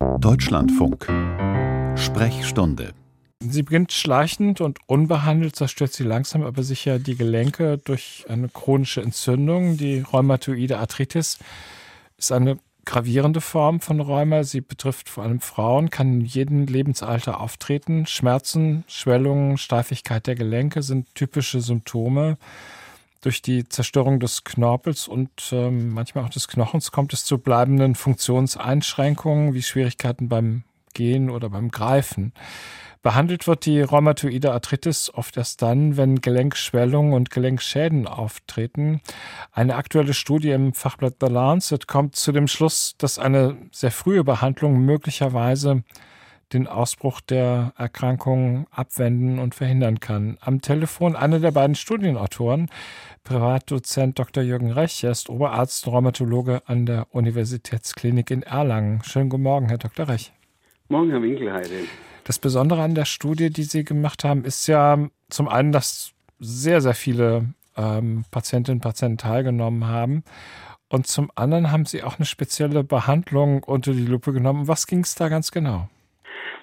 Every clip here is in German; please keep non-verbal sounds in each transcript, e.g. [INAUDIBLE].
Deutschlandfunk Sprechstunde Sie beginnt schleichend und unbehandelt, zerstört sie langsam aber sicher die Gelenke durch eine chronische Entzündung. Die rheumatoide Arthritis ist eine gravierende Form von Rheuma. Sie betrifft vor allem Frauen, kann in jedem Lebensalter auftreten. Schmerzen, Schwellungen, Steifigkeit der Gelenke sind typische Symptome. Durch die Zerstörung des Knorpels und ähm, manchmal auch des Knochens kommt es zu bleibenden Funktionseinschränkungen wie Schwierigkeiten beim Gehen oder beim Greifen. Behandelt wird die rheumatoide Arthritis oft erst dann, wenn Gelenkschwellungen und Gelenkschäden auftreten. Eine aktuelle Studie im Fachblatt The Lancet kommt zu dem Schluss, dass eine sehr frühe Behandlung möglicherweise den Ausbruch der Erkrankung abwenden und verhindern kann. Am Telefon einer der beiden Studienautoren, Privatdozent Dr. Jürgen Rech, er ist Oberarzt und Rheumatologe an der Universitätsklinik in Erlangen. Schönen guten Morgen, Herr Dr. Rech. Morgen, Herr Winkelheide. Das Besondere an der Studie, die Sie gemacht haben, ist ja zum einen, dass sehr, sehr viele ähm, Patientinnen und Patienten teilgenommen haben. Und zum anderen haben Sie auch eine spezielle Behandlung unter die Lupe genommen. Was ging es da ganz genau?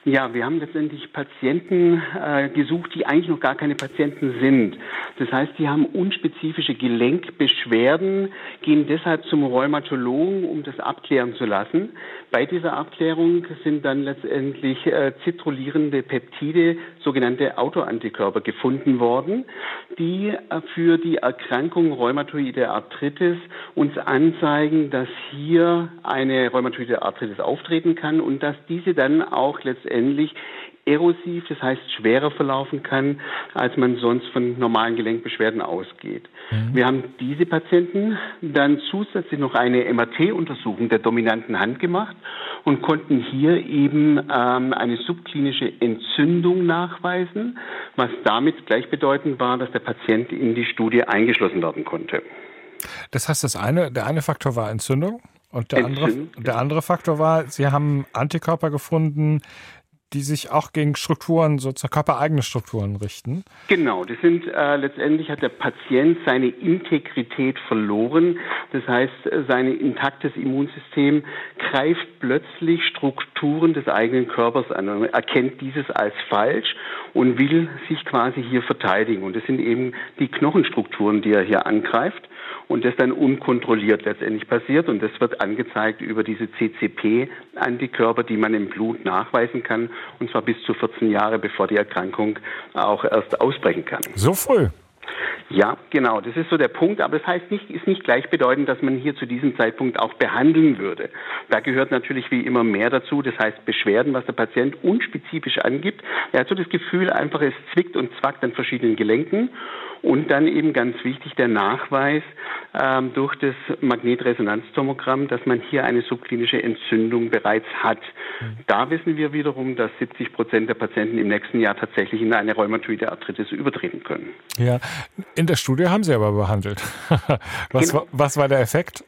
Ja, wir haben letztendlich Patienten äh, gesucht, die eigentlich noch gar keine Patienten sind. Das heißt, die haben unspezifische Gelenkbeschwerden, gehen deshalb zum Rheumatologen, um das abklären zu lassen. Bei dieser Abklärung sind dann letztendlich äh, zitrulierende Peptide, sogenannte Autoantikörper, gefunden worden, die äh, für die Erkrankung rheumatoide Arthritis uns anzeigen, dass hier eine rheumatoide Arthritis auftreten kann und dass diese dann auch letztendlich erosiv, das heißt schwerer verlaufen kann, als man sonst von normalen Gelenkbeschwerden ausgeht. Mhm. Wir haben diese Patienten dann zusätzlich noch eine MRT-Untersuchung der dominanten Hand gemacht und konnten hier eben ähm, eine subklinische Entzündung nachweisen, was damit gleichbedeutend war, dass der Patient in die Studie eingeschlossen werden konnte. Das heißt, das eine, der eine Faktor war Entzündung und der andere, der andere Faktor war, Sie haben Antikörper gefunden, die sich auch gegen Strukturen, sozusagen körpereigene Strukturen richten. Genau, das sind äh, letztendlich hat der Patient seine Integrität verloren. Das heißt, sein intaktes Immunsystem greift plötzlich Strukturen des eigenen Körpers an und erkennt dieses als falsch und will sich quasi hier verteidigen. Und das sind eben die Knochenstrukturen, die er hier angreift und das dann unkontrolliert letztendlich passiert. Und das wird angezeigt über diese CCP-Antikörper, die man im Blut nachweisen kann, und zwar bis zu 14 Jahre, bevor die Erkrankung auch erst ausbrechen kann. So früh? Ja, genau. Das ist so der Punkt. Aber das heißt nicht, ist nicht gleichbedeutend, dass man hier zu diesem Zeitpunkt auch behandeln würde. Da gehört natürlich wie immer mehr dazu. Das heißt Beschwerden, was der Patient unspezifisch angibt. Er hat so das Gefühl, einfach es zwickt und zwackt an verschiedenen Gelenken. Und dann eben ganz wichtig der Nachweis ähm, durch das Magnetresonanztomogramm, dass man hier eine subklinische Entzündung bereits hat. Mhm. Da wissen wir wiederum, dass 70 Prozent der Patienten im nächsten Jahr tatsächlich in eine rheumatoide Arthritis übertreten können. Ja, in der Studie haben Sie aber behandelt. [LAUGHS] was, genau. war, was war der Effekt?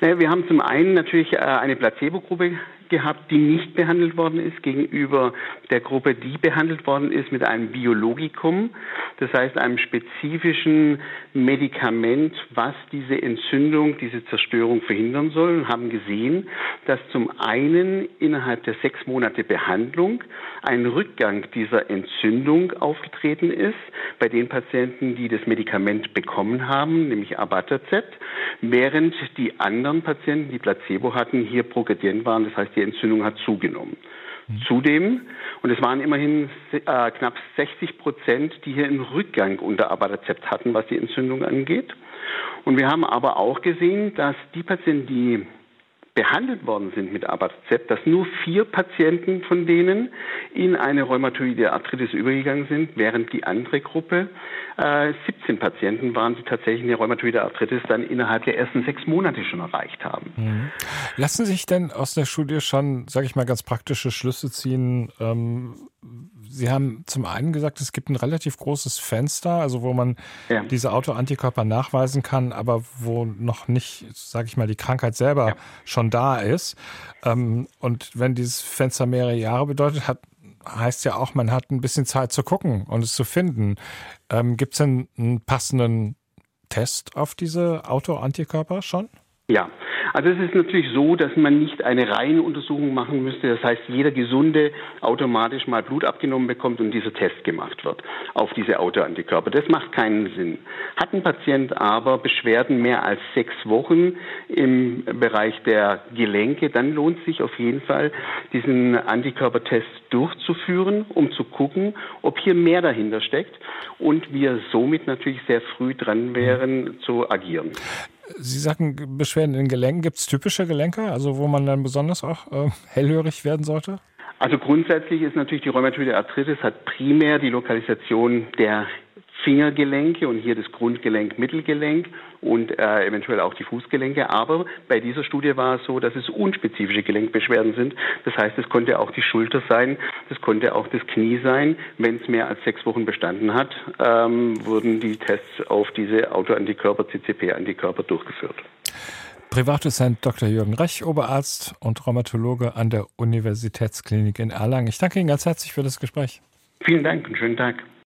Naja, wir haben zum einen natürlich äh, eine Placebo-Gruppe gehabt, die nicht behandelt worden ist, gegenüber der Gruppe, die behandelt worden ist mit einem Biologikum, das heißt einem spezifischen Medikament, was diese Entzündung, diese Zerstörung verhindern soll und haben gesehen, dass zum einen innerhalb der sechs Monate Behandlung ein Rückgang dieser Entzündung aufgetreten ist bei den Patienten, die das Medikament bekommen haben, nämlich Abatazet, während die anderen Patienten, die Placebo hatten, hier progredient waren, das heißt, die Entzündung hat zugenommen. Zudem, und es waren immerhin äh, knapp 60 Prozent, die hier einen Rückgang unter Abatacept hatten, was die Entzündung angeht. Und wir haben aber auch gesehen, dass die Patienten, die behandelt worden sind mit Abatacept, dass nur vier Patienten von denen in eine rheumatoide Arthritis übergegangen sind, während die andere Gruppe äh, 17 Patienten waren, die tatsächlich eine rheumatoide Arthritis dann innerhalb der ersten sechs Monate schon erreicht haben. Mhm. Lassen sich denn aus der Studie schon, sage ich mal, ganz praktische Schlüsse ziehen? Ähm, Sie haben zum einen gesagt, es gibt ein relativ großes Fenster, also wo man ja. diese Autoantikörper nachweisen kann, aber wo noch nicht, sage ich mal, die Krankheit selber ja. schon da ist. Ähm, und wenn dieses Fenster mehrere Jahre bedeutet, hat, heißt ja auch, man hat ein bisschen Zeit zu gucken und es zu finden. Ähm, gibt es denn einen passenden Test auf diese Autoantikörper schon? Ja, Also es ist natürlich so, dass man nicht eine reine Untersuchung machen müsste. Das heißt, jeder Gesunde automatisch mal Blut abgenommen bekommt und dieser Test gemacht wird auf diese Autoantikörper. Das macht keinen Sinn. Hat ein Patient aber Beschwerden mehr als sechs Wochen im Bereich der Gelenke, dann lohnt sich auf jeden Fall, diesen Antikörpertest durchzuführen, um zu gucken, ob hier mehr dahinter steckt und wir somit natürlich sehr früh dran wären zu agieren. Sie sagten Beschwerden in Gelenken. Gibt es typische Gelenke, also wo man dann besonders auch äh, hellhörig werden sollte? Also grundsätzlich ist natürlich die rheumatoide Arthritis hat primär die Lokalisation der Fingergelenke und hier das Grundgelenk, Mittelgelenk und äh, eventuell auch die Fußgelenke. Aber bei dieser Studie war es so, dass es unspezifische Gelenkbeschwerden sind. Das heißt, es konnte auch die Schulter sein, das konnte auch das Knie sein. Wenn es mehr als sechs Wochen bestanden hat, ähm, wurden die Tests auf diese Autoantikörper, CCP-Antikörper durchgeführt. Privatdozent Dr. Jürgen Rech, Oberarzt und Rheumatologe an der Universitätsklinik in Erlangen. Ich danke Ihnen ganz herzlich für das Gespräch. Vielen Dank und schönen Tag.